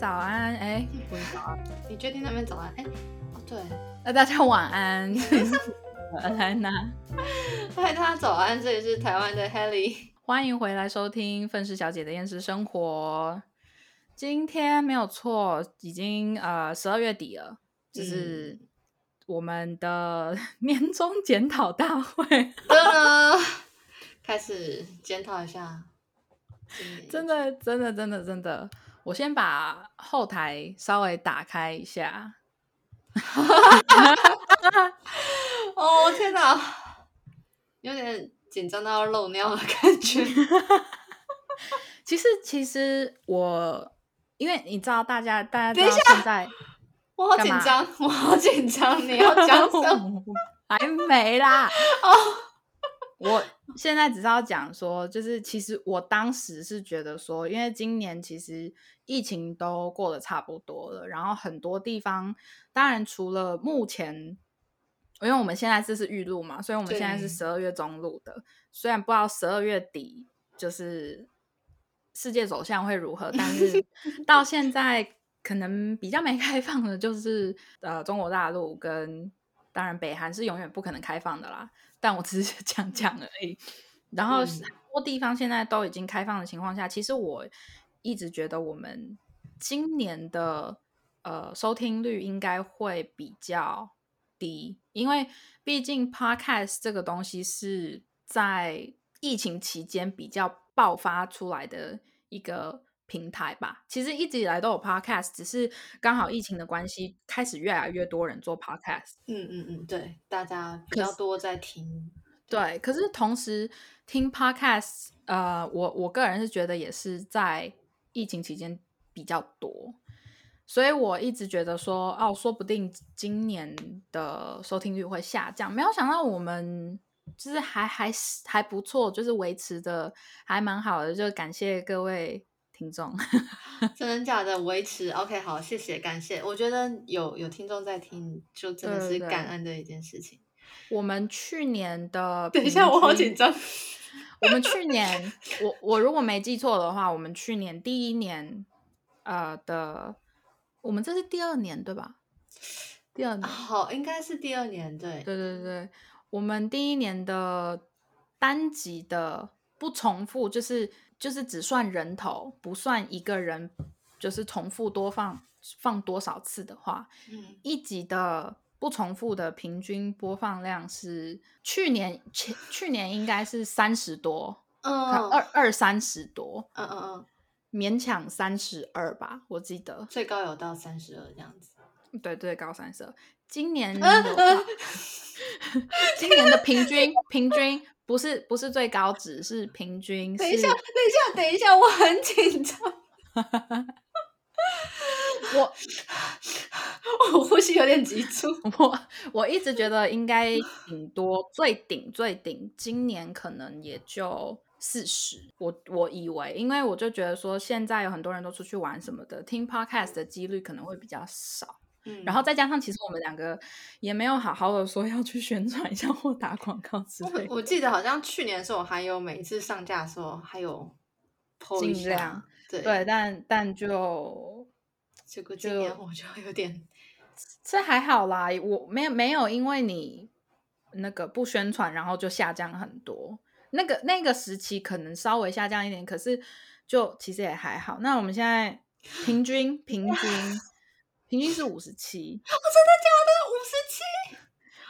早安，哎，不是早安，你确定那边早安？哎，哦对，那大家晚安，来娜，嗨，大家早安，这里是台湾的 Helly，欢迎回来收听愤世小姐的厌食生活。今天没有错，已经呃十二月底了，就是我们的年终检讨大会，开始检讨一下。真的，真的，真的，真的。我先把后台稍微打开一下。哦 天哪，有点紧张到要漏尿的感觉。其实，其实我因为你知道，大家大家知道现在我好紧张，我好紧张。你要讲什么？还没啦。哦。我现在只是要讲说，就是其实我当时是觉得说，因为今年其实疫情都过得差不多了，然后很多地方，当然除了目前，因为我们现在这是预录嘛，所以我们现在是十二月中录的，虽然不知道十二月底就是世界走向会如何，但是 到现在可能比较没开放的，就是呃中国大陆跟当然北韩是永远不可能开放的啦。但我只是 讲讲而已。然后很多地方现在都已经开放的情况下，其实我一直觉得我们今年的呃收听率应该会比较低，因为毕竟 Podcast 这个东西是在疫情期间比较爆发出来的一个。平台吧，其实一直以来都有 podcast，只是刚好疫情的关系，开始越来越多人做 podcast。嗯嗯嗯，对，大家比较多在听。对，可是同时听 podcast，呃，我我个人是觉得也是在疫情期间比较多，所以我一直觉得说，哦，说不定今年的收听率会下降。没有想到我们就是还还是还不错，就是维持的还蛮好的，就感谢各位。听众，真的假的？维持 OK，好，谢谢，感谢。我觉得有有听众在听，就真的是感恩的一件事情。我们去年的，等一下，我好紧张。我们去年，我我如果没记错的话，我们去年第一年，呃的，我们这是第二年对吧？第二年，好，应该是第二年，对，对对对，我们第一年的单集的不重复，就是。就是只算人头，不算一个人，就是重复多放放多少次的话，嗯，一集的不重复的平均播放量是去年前去年应该是三十多，嗯，二二三十多，嗯嗯嗯，勉强三十二吧，我记得最高有到三十二这样子，对，最高三十二，今年 有 今年的平均平均。不是不是最高值，是平均。等一下，等一下，等一下，我很紧张。我我呼吸有点急促。我我一直觉得应该顶多最顶最顶，今年可能也就四十。我我以为，因为我就觉得说，现在有很多人都出去玩什么的，听 podcast 的几率可能会比较少。然后再加上，其实我们两个也没有好好的说要去宣传一下或打广告之类。我记得好像去年的时候，还有每一次上架的时候还有尽量对对，但但就这个今年我就有点，这还好啦，我没有没有因为你那个不宣传，然后就下降很多。那个那个时期可能稍微下降一点，可是就其实也还好。那我们现在平均平均。平均是五十七，我，真的假的？五十七，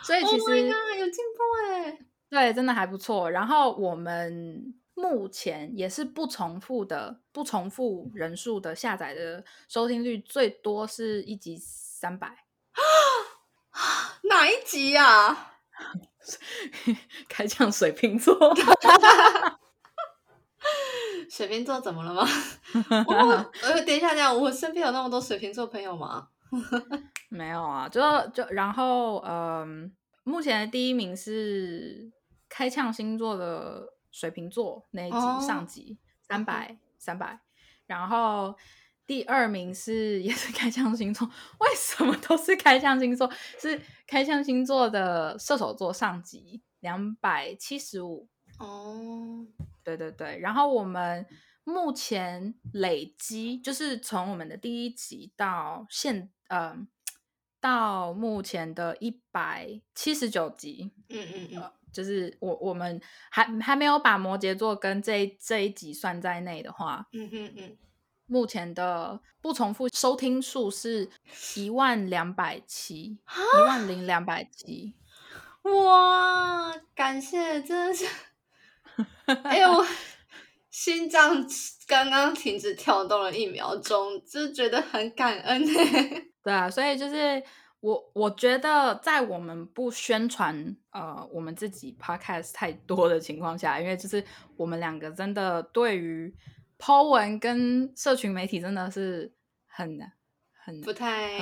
所以其实有进步哎，对，真的还不错。然后我们目前也是不重复的，不重复人数的下载的收听率最多是一集三百啊，哪一集呀？开枪水瓶座，水瓶座怎么了吗？我 呃，等一下，等一下，我身边有那么多水瓶座朋友吗？没有啊，就就然后，嗯，目前的第一名是开枪星座的水瓶座那一集上集三百三百，然后第二名是 也是开枪星座，为什么都是开枪星座？是开枪星座的射手座上集两百七十五哦，对对对，然后我们目前累积就是从我们的第一集到现，呃，到目前的一百七十九集，嗯嗯嗯，就是我我们还还没有把摩羯座跟这这一集算在内的话，嗯嗯嗯，目前的不重复收听数是一万两百七，一万零两百七，哇，感谢，真的是，哎呦。心脏刚刚停止跳动了一秒钟，就觉得很感恩呢。对啊，所以就是我我觉得在我们不宣传呃我们自己 podcast 太多的情况下，因为就是我们两个真的对于 po 文跟社群媒体真的是很很不太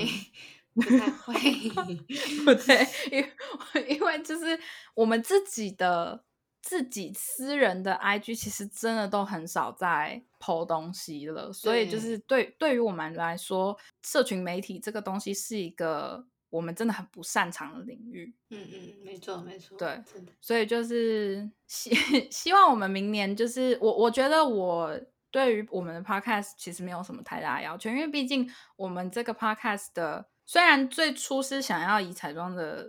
不太会，不对，因为因为就是我们自己的。自己私人的 IG 其实真的都很少在 PO 东西了，所以就是对对于我们来说，社群媒体这个东西是一个我们真的很不擅长的领域。嗯嗯，没错没错。对，所以就是希 希望我们明年就是我我觉得我对于我们的 Podcast 其实没有什么太大要求，因为毕竟我们这个 Podcast 的虽然最初是想要以彩妆的。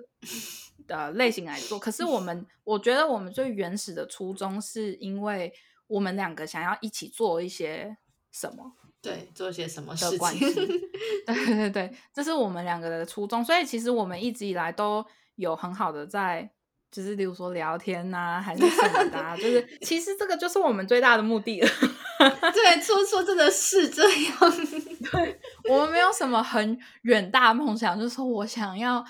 的类型来做，可是我 们我觉得我们最原始的初衷是因为我们两个想要一起做一些什么，对，做些什么的关系，对对对，这是我们两个的初衷，所以其实我们一直以来都有很好的在，就是例如说聊天呐，还是什么的，就是 其实这个就是我们最大的目的了。对，说说真的是这样，对我们没有什么很远大梦想，就是说我想要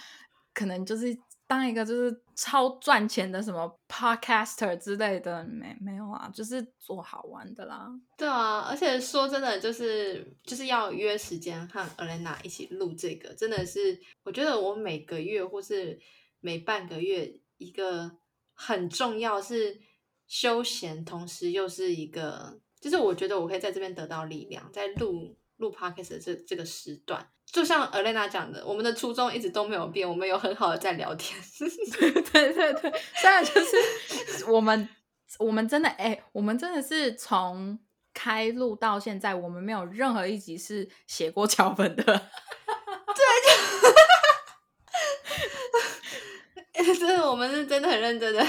可能就是。当一个就是超赚钱的什么 podcaster 之类的，没没有啊，就是做好玩的啦。对啊，而且说真的，就是就是要约时间和 Elena 一起录这个，真的是我觉得我每个月或是每半个月一个很重要是休闲，同时又是一个，就是我觉得我可以在这边得到力量，在录录 podcast 的这这个时段。就像 Elena 讲的，我们的初衷一直都没有变，我们有很好的在聊天。对对对对，虽然就是我们，我们真的哎，我们真的是从开录到现在，我们没有任何一集是写过脚本的。对，真的，我们是真的很认真的，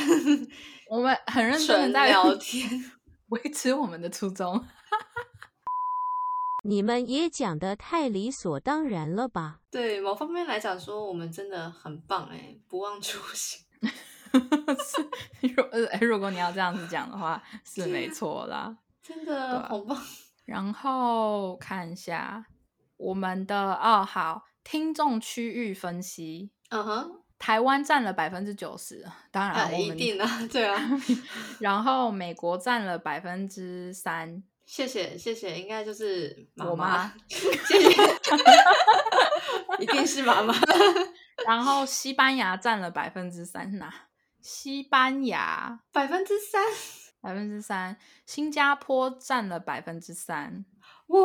我们很认真的在聊天，维持我们的初衷。你们也讲的太理所当然了吧？对某方面来讲，说我们真的很棒哎，不忘初心。如呃，如果你要这样子讲的话，是没错啦，真的好棒。然后看一下我们的哦，好，听众区域分析，嗯哼，台湾占了百分之九十，当然一定啊，对啊。然后美国占了百分之三。谢谢谢谢，应该就是我妈。谢谢，一定是妈妈。然后西班牙占了百分之三呐，西班牙百分之三，百分之三。新加坡占了百分之三。哇，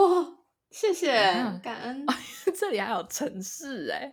谢谢，感恩。这里还有城市哎，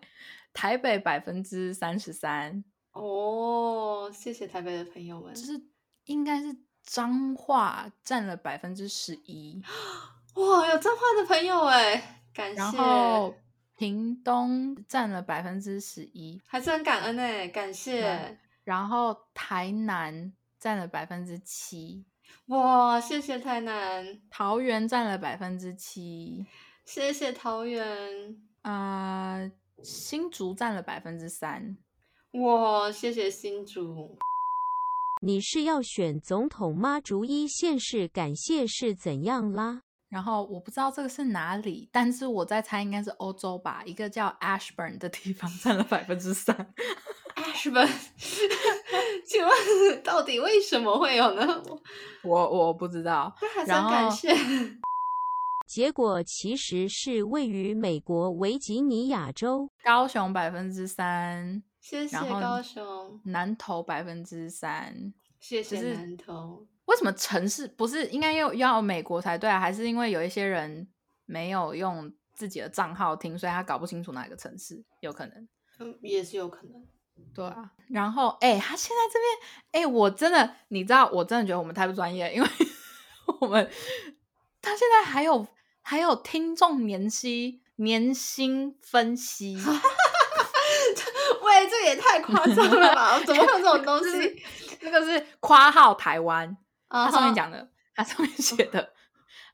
台北百分之三十三。哦，谢谢台北的朋友们，就是应该是。脏话占了百分之十一，哇，有脏话的朋友哎，感谢。然后屏东占了百分之十一，还是很感恩哎，感谢。然后台南占了百分之七，哇，谢谢台南。桃园占了百分之七，谢谢桃园。啊，新竹占了百分之三，哇，谢谢新竹。你是要选总统吗？逐一县市感谢是怎样啦？然后我不知道这个是哪里，但是我在猜应该是欧洲吧。一个叫 Ashburn 的地方占了百分之三。Ashburn，请问到底为什么会有呢？我我不知道。然后感谢。结果其实是位于美国维吉尼亚州高雄百分之三。谢谢高雄南投百分之三，谢谢南投。为什么城市不是应该要要美国才对啊？还是因为有一些人没有用自己的账号听，所以他搞不清楚哪个城市？有可能，嗯，也是有可能。对啊，然后哎，他现在这边哎，我真的，你知道，我真的觉得我们太不专业，因为 我们他现在还有还有听众年薪年薪分析，喂，这也太夸张了吧？怎么会有这种 东西？那个是夸号台湾，啊它上面哈讲的，它上面写的，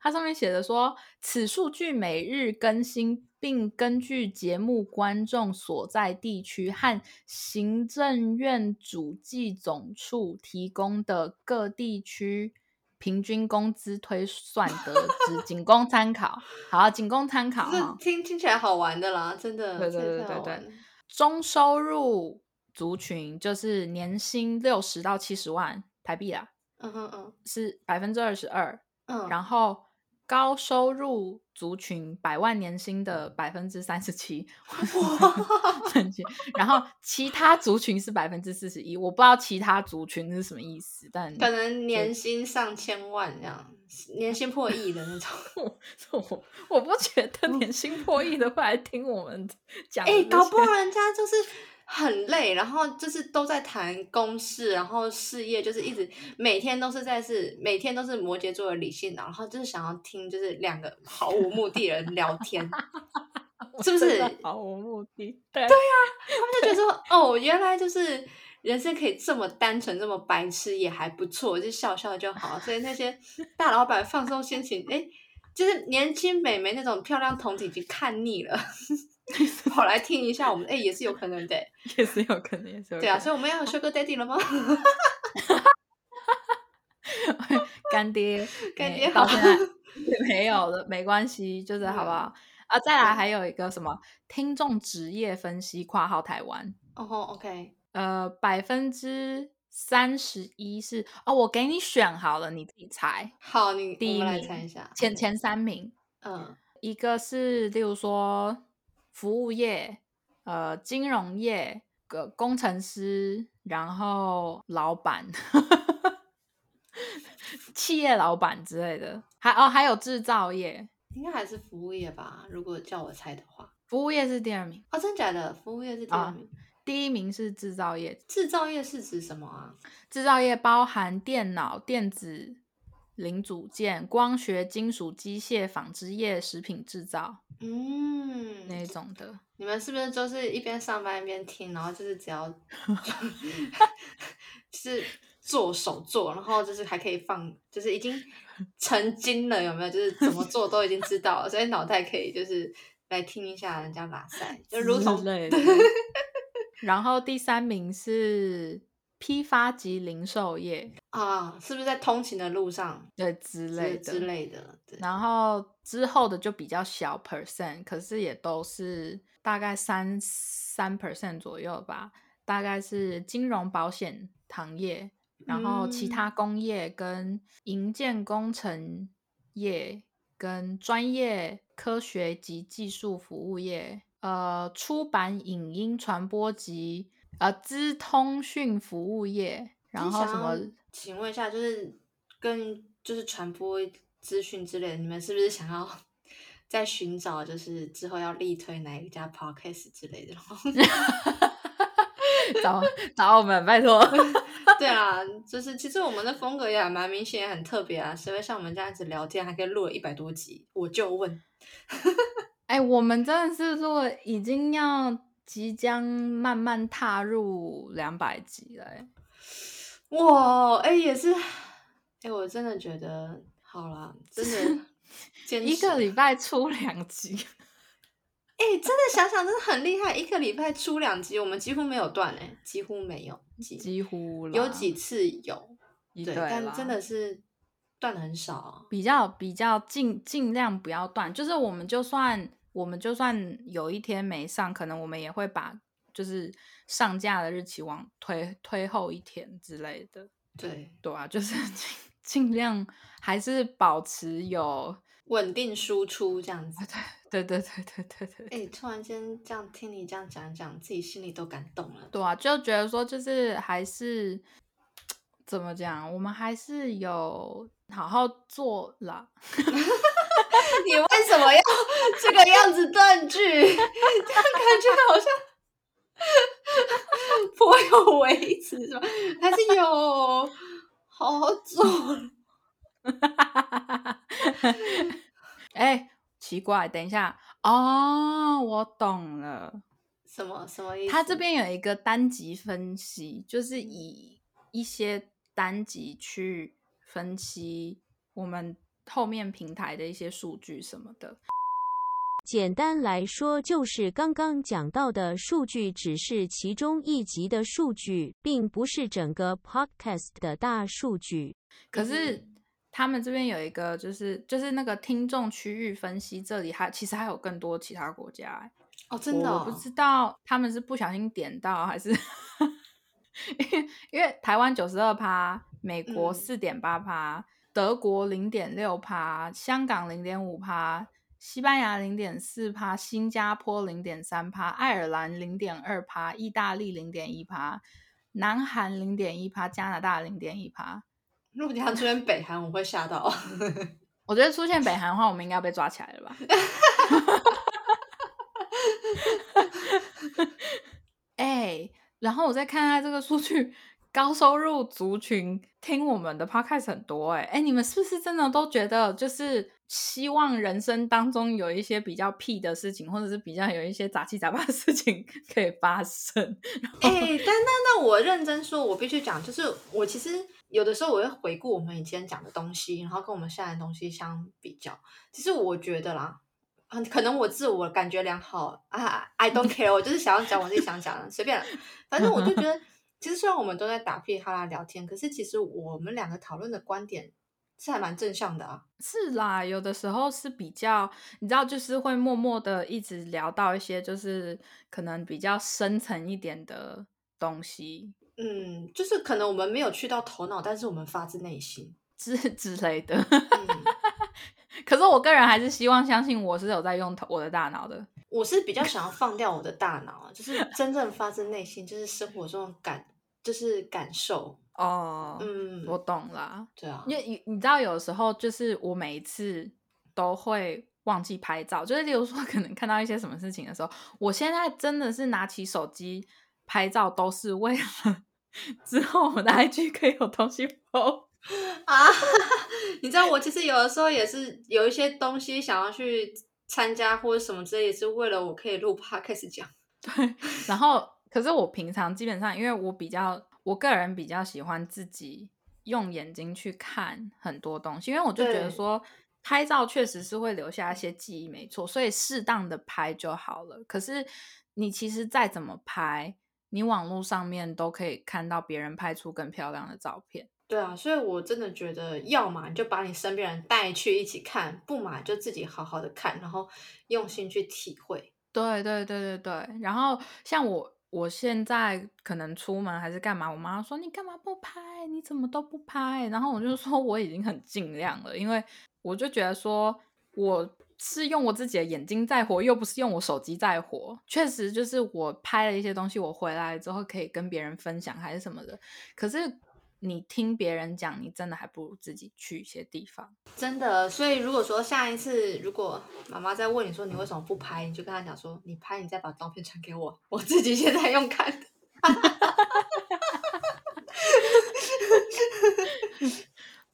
它上面写的说，此数据每日更新，并根据节目观众所在地区和行政院主计总处提供的各地区平均工资推算得知，仅供参考。好，仅供参考这。听听起来好玩的啦，真的，对对这对对对中收入族群就是年薪六十到七十万台币啦，嗯哼嗯是百分之二十二。嗯，然后高收入族群百万年薪的百分之 三十七。然后其他族群是百分之四十一，我不知道其他族群是什么意思，但可能年薪上千万这样，年薪破亿的那种。我 我我不觉得年薪破亿的会来听我们讲的哎、搞不好人家就是很累，然后就是都在谈公事，然后事业就是一直每天都是在是每天都是摩羯座的理性脑，然后就是想要听就是两个毫无目的的人聊天，是不是毫无目的？对对啊他们就觉得说哦，原来就是人生可以这么单纯，这么白痴也还不错，就笑笑就好。所以那些大老板放松心情，哎，就是年轻美眉那种漂亮童子已经看腻了，跑来听一下我们，哎，也是有可能的。也是有可能，也是有可能。对啊，所以我们要有 Sugar Daddy 了吗？干爹，干爹好没到现在没有了，没关系，就是好不好？啊，再来还有一个什么听众职业分析（括号台湾哦吼，OK，），呃，百分之三十一是哦，我给你选好了，你自己猜。好，你第们来名猜一下。前前三名，嗯一个是例如说服务业、呃金融业、个工程师，然后老板、企业老板之类的，还哦还有制造业，应该还是服务业吧？如果叫我猜的话，服务业是第二名，哦，真假的？服务业是第二啊名。第一名是制造业。制造业是指什么啊？制造业包含电脑、电子零组件、光学、金属、机械、纺织业、食品制造嗯，那一种的。你们是不是就是一边上班一边听，然后就是只要 就是做手做，然后就是还可以放，就是已经成精了，有没有？就是怎么做都已经知道了，所以脑袋可以就是来听一下人家拉塞，就如同之类的。然后第三名是批发及零售业，啊，是不是在通勤的路上对之类的之类的？然后之后的就比较小 percent，可是也都是大概三三 percent 左右吧。大概是金融保险行业，然后其嗯他工业跟营建工程业跟专业科学及技术服务业，呃，出版、影音传播及呃资通讯服务业，然后什么要请问一下，就是跟就是传播资讯之类的，你们是不是想要在寻找，就是之后要力推哪一家 podcast 之类的？找找我们，拜托。对啊，就是其实我们的风格也还蛮明显，也很特别啊。谁会像我们这样子聊天，还可以录了一百多集？我就问，哎、我们真的是如果已经要即将慢慢踏入两百集了、欸，哇，哎、也是，哎、我真的觉得好啦，真的 一个礼拜出两集，哎、真的想想真的很厉害，一个礼拜出两集，我们几乎没有断哎、几乎没有，几几乎啦有几次有，对，但真的是断的很少啊。比较比较尽尽量不要断，就是我们就算我们就算有一天没上，可能我们也会把就是上架的日期往推推后一天之类的，对，对啊，就是 尽尽量还是保持有，稳定输出这样子。对对对对对对对哎、突然间这样听你这样讲一讲，自己心里都感动了。对啊，就觉得说就是还是怎么讲，我们还是有好好做啦。你为什么要这个样子断句？这样感觉好像 颇有微词是吧？还是有好好做？奇怪，等一下哦，我懂了。什么什么意思？他这边有一个单集分析，就是以一些单集去分析我们后面平台的一些数据什么的。简单来说，就是刚刚讲到的数据只是其中一集的数据，并不是整个 podcast 的大数据。可是他们这边有一个，就是就是那个听众区域分析，这里还其实还有更多其他国家、欸。哦，真的、哦，我不知道他们是不小心点到，还是 因为因为台湾九十二趴，美国嗯四点八趴，德国零点六趴，香港零点五趴，西班牙零点四趴，新加坡零点三趴，爱尔兰零点二趴，意大利零点一趴，南韩零点一趴，加拿大零点一趴。如果等一下出现北韩，我会吓到。我觉得出现北韩的话，我们应该要被抓起来了吧？哎、然后我再看看这个数据，高收入族群听我们的 podcast 很多哎、哎，你们是不是真的都觉得就是希望人生当中有一些比较屁的事情，或者是比较有一些杂七杂八的事情可以发生？哎、但但那我认真说，我必须讲，就是我其实有的时候我会回顾我们以前讲的东西，然后跟我们现在的东西相比较。其实我觉得啦，嗯，可能我自我感觉良好啊，I don't care，我就是想要讲我自己想讲的，随便。反正我就觉得，其实虽然我们都在打屁哈啦聊天，可是其实我们两个讨论的观点是还蛮正向的啊。是啦，有的时候是比较，你知道，就是会默默的一直聊到一些，就是可能比较深层一点的东西嗯，就是可能我们没有去到头脑，但是我们发自内心。之 之类的。嗯，可是我个人还是希望相信我是有在用头我的大脑的。我是比较想要放掉我的大脑啊，就是真正发自内心，就是生活中的感，就是感受。哦，嗯，我懂啦，对啊，因为你你知道，有时候就是我每一次都会忘记拍照，就是例如说可能看到一些什么事情的时候，我现在真的是拿起手机拍照，都是为了 之后我的 IG 可以有东西 po。啊，你知道我其实有的时候也是有一些东西想要去参加或者什么之类，也是为了我可以录 podcast 讲。对，然后可是我平常基本上，因为我比较，我个人比较喜欢自己用眼睛去看很多东西，因为我就觉得说拍照确实是会留下一些记忆，没错，所以适当的拍就好了。可是你其实再怎么拍，你网络上面都可以看到别人拍出更漂亮的照片。对啊，所以我真的觉得，要么就把你身边人带去一起看，不嘛就自己好好的看，然后用心去体会。对对对对对，然后像我，我现在可能出门还是干嘛，我妈说你干嘛不拍？你怎么都不拍？然后我就说我已经很尽量了，因为我就觉得说我是用我自己的眼睛在活，又不是用我手机在活。确实就是我拍了一些东西，我回来之后可以跟别人分享还是什么的。可是你听别人讲，你真的还不如自己去一些地方。真的，所以如果说下一次如果妈妈再问你说你为什么不拍，你就跟她讲说你拍，你再把照片传给我，我自己现在用看的。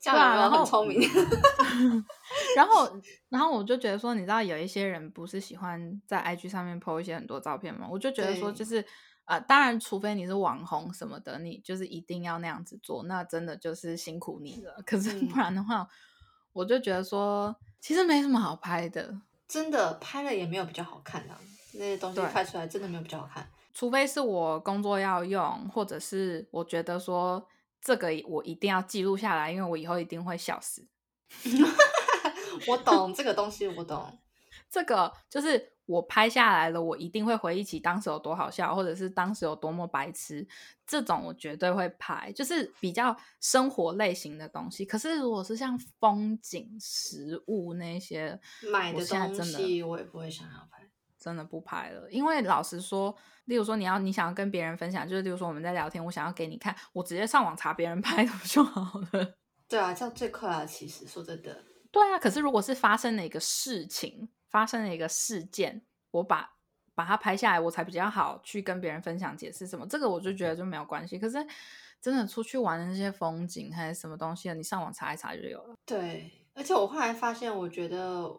这样有没有很聪明？然后，然后我就觉得说，你知道有一些人不是喜欢在 IG 上面 po 一些很多照片吗？我就觉得说，对就是呃，当然，除非你是网红什么的，你就是一定要那样子做，那真的就是辛苦你了。可是嗯不然的话，我就觉得说，其实没什么好拍的，真的拍了也没有比较好看的、那些东西拍出来真的没有比较好看。除非是我工作要用，或者是我觉得说这个我一定要记录下来，因为我以后一定会笑死。我懂这个东西，我懂。这个就是我拍下来了，我一定会回忆起当时有多好笑，或者是当时有多么白痴。这种我绝对会拍，就是比较生活类型的东西。可是如果是像风景、食物那些，我买的东西我也不会想要拍。真的不拍了，因为老实说，例如说你要你想要跟别人分享，就是例如说我们在聊天，我想要给你看，我直接上网查别人拍的不就好了？对啊，这样最快啊！其实说真的，对啊，可是如果是发生了一个事情，发生了一个事件，我把把它拍下来，我才比较好去跟别人分享解释什么。这个我就觉得就没有关系。可是真的出去玩的那些风景还是什么东西，你上网查一查就有了。对，而且我后来发现，我觉得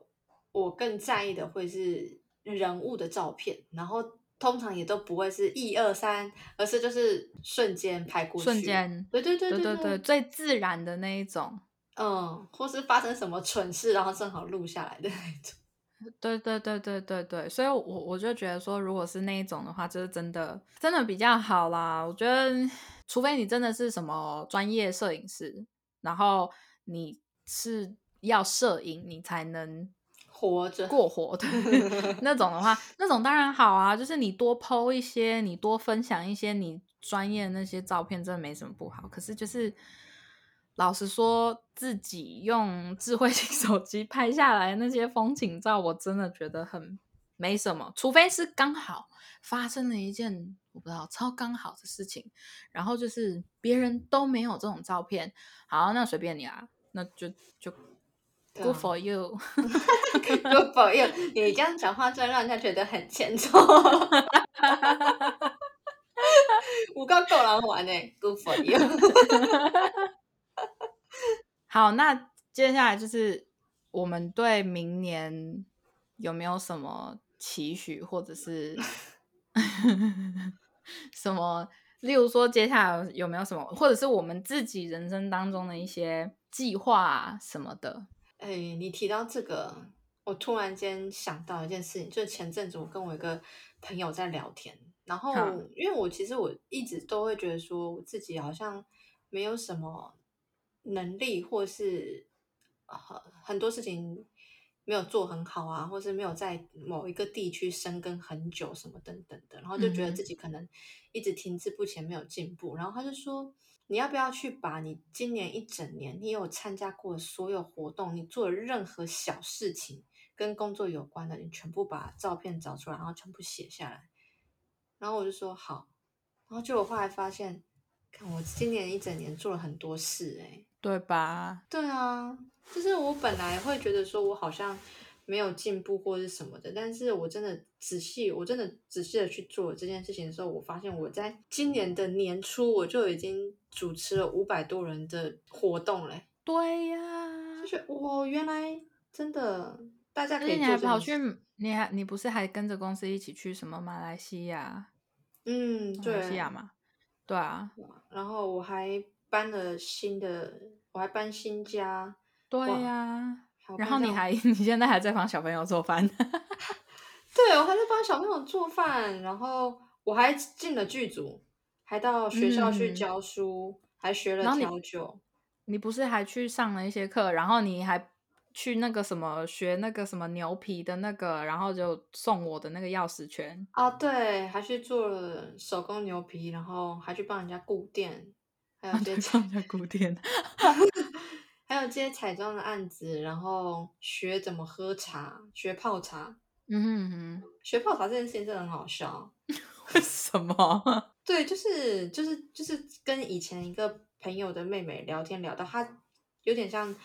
我更在意的会是人物的照片，然后通常也都不会是一二三，而是就是瞬间拍过去，瞬间，对对对对对对，最自然的那一种。嗯，或是发生什么蠢事，然后正好录下来的那种。对对对对对对，所以我我就觉得说，如果是那一种的话，就是真的真的比较好啦。我觉得，除非你真的是什么专业摄影师，然后你是要摄影，你才能活着过活的 那种的话，那种当然好啊。就是你多 PO 一些，你多分享一些你专业的那些照片，真的没什么不好。可是就是。老实说，自己用智慧型手机拍下来那些风景照，我真的觉得很没什么。除非是刚好发生了一件我不知道超刚好的事情，然后就是别人都没有这种照片，好，那随便你啊，那就就 good for you，good for you。你这样讲话，真的让人家觉得很欠揍。我刚够人玩呢，good for you。好，那接下来就是我们对明年有没有什么期许，或者是 什么？例如说，接下来有没有什么，或者是我们自己人生当中的一些计划什么的？哎，你提到这个，我突然间想到一件事情，就是前阵子我跟我一个朋友在聊天，然后因为我其实我一直都会觉得说，我自己好像没有什么。能力或是很很多事情没有做很好啊，或是没有在某一个地区生根很久什么等等的，然后就觉得自己可能一直停滞不前，没有进步。然后他就说：“你要不要去把你今年一整年你有参加过的所有活动，你做的任何小事情跟工作有关的，你全部把照片找出来，然后全部写下来。”然后我就说：“好。”然后就我后来发现，看我今年一整年做了很多事，哎。对吧？对啊，就是我本来会觉得说我好像没有进步或是什么的，但是我真的仔细，我真的仔细的去做这件事情的时候，我发现我在今年的年初我就已经主持了五百多人的活动嘞。对呀，就是我原来真的大家可以。你还跑去，你还你不是还跟着公司一起去什么马来西亚？嗯，对，马来西亚嘛，对啊。然后我还。搬了新的，我还搬新家，对呀。然后你还，你现在还在帮小朋友做饭？对，我还在帮小朋友做饭。然后我还进了剧组，还到学校去教书，还学了调酒。你不是还去上了一些课？然后你还去那个什么学那个什么牛皮的那个，然后就送我的那个钥匙圈啊？对，还去做了手工牛皮，然后还去帮人家顾店。还有接彩妆古典，还有接彩妆的案子，然后学怎么喝茶，学泡茶。嗯哼哼，学泡茶这件事情真的很好笑。为什么？对，就是就是就是跟以前一个朋友的妹妹聊天聊到，她有点像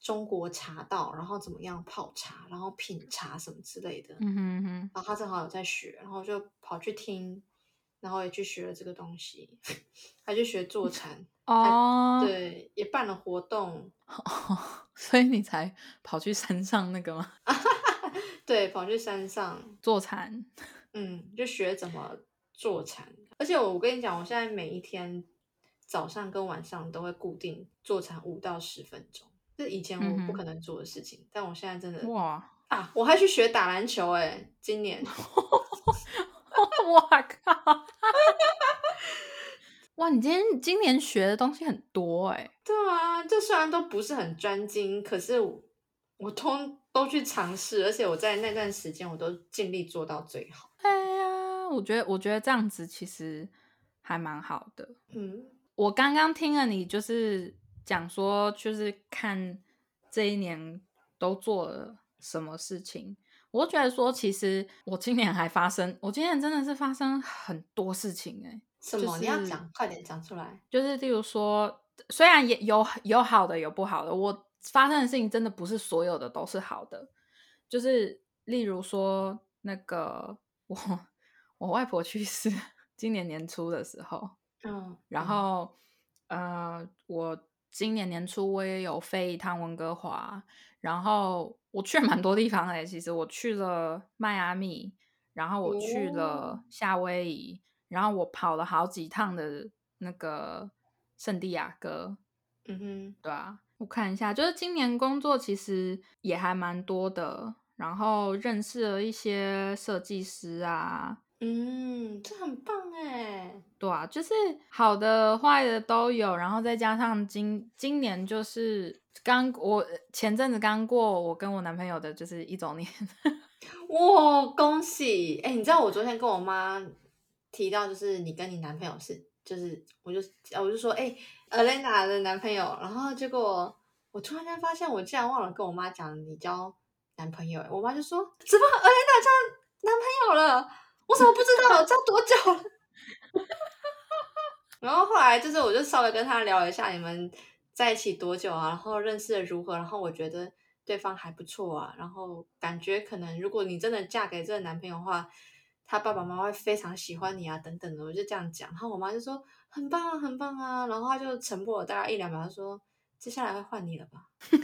中国茶道，然后怎么样泡茶，然后品茶什么之类的。嗯哼哼，然后她正好有在学，然后就跑去听。然后也去学了这个东西，还去学坐禅哦，对，也办了活动，所以你才跑去山上那个吗？对，跑去山上坐禅，嗯，就学怎么坐禅。而且我跟你讲，我现在每一天早上跟晚上都会固定坐禅五到十分钟，这以前我不可能做的事情，但我现在真的哇啊！我还去学打篮球，哎，今年。我靠！哇，你今天今年学的东西很多哎。对啊，这虽然都不是很专精，可是我通都去尝试，而且我在那段时间我都尽力做到最好。哎呀，我觉得我觉得这样子其实还蛮好的。嗯，我刚刚听了你就是讲说，就是看这一年都做了什么事情。我觉得说，其实我今年还发生，我今年真的是发生很多事情哎。什么？你要讲，快点讲出来。就是例如说，虽然也有有好的，有不好的。我发生的事情真的不是所有的都是好的。就是例如说，那个我我外婆去世，今年年初的时候，嗯，然后呃，我今年年初我也有飞一趟温哥华，然后我去了蛮多地方的。其实我去了迈阿密，然后我去了夏威夷，然后我跑了好几趟的那个圣地亚哥。嗯哼，对啊，我看一下，就是今年工作其实也还蛮多的，然后认识了一些设计师啊，嗯，这很棒哎。对啊，就是好的坏的都有，然后再加上今今年就是刚我前阵子刚过我跟我男朋友的就是一周年，哇，恭喜！哎，你知道我昨天跟我妈提到，就是你跟你男朋友是，就是我就我就说，哎。Elena 的男朋友，然后结果我突然间发现，我竟然忘了跟我妈讲你交男朋友。我妈就说：“怎么 Elena 交男朋友了？我怎么不知道？交多久了？” 然后后来就是，我就稍微跟他聊了一下，你们在一起多久啊？然后认识的如何？然后我觉得对方还不错啊。然后感觉可能，如果你真的嫁给这个男朋友的话，他爸爸妈妈会非常喜欢你啊，等等的。我就这样讲，然后我妈就说。很棒啊，很棒啊！然后他就沉默了大概一两秒，他说：“接下来会换你了吧？”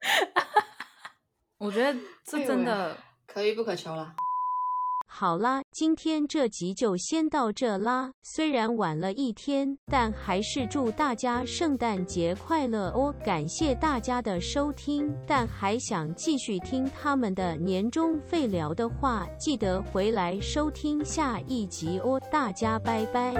我觉得这真的可遇不可求了。好啦，今天这集就先到这啦。虽然晚了一天，但还是祝大家圣诞节快乐哦！感谢大家的收听，但还想继续听他们的年终废聊的话，记得回来收听下一集哦！大家拜拜。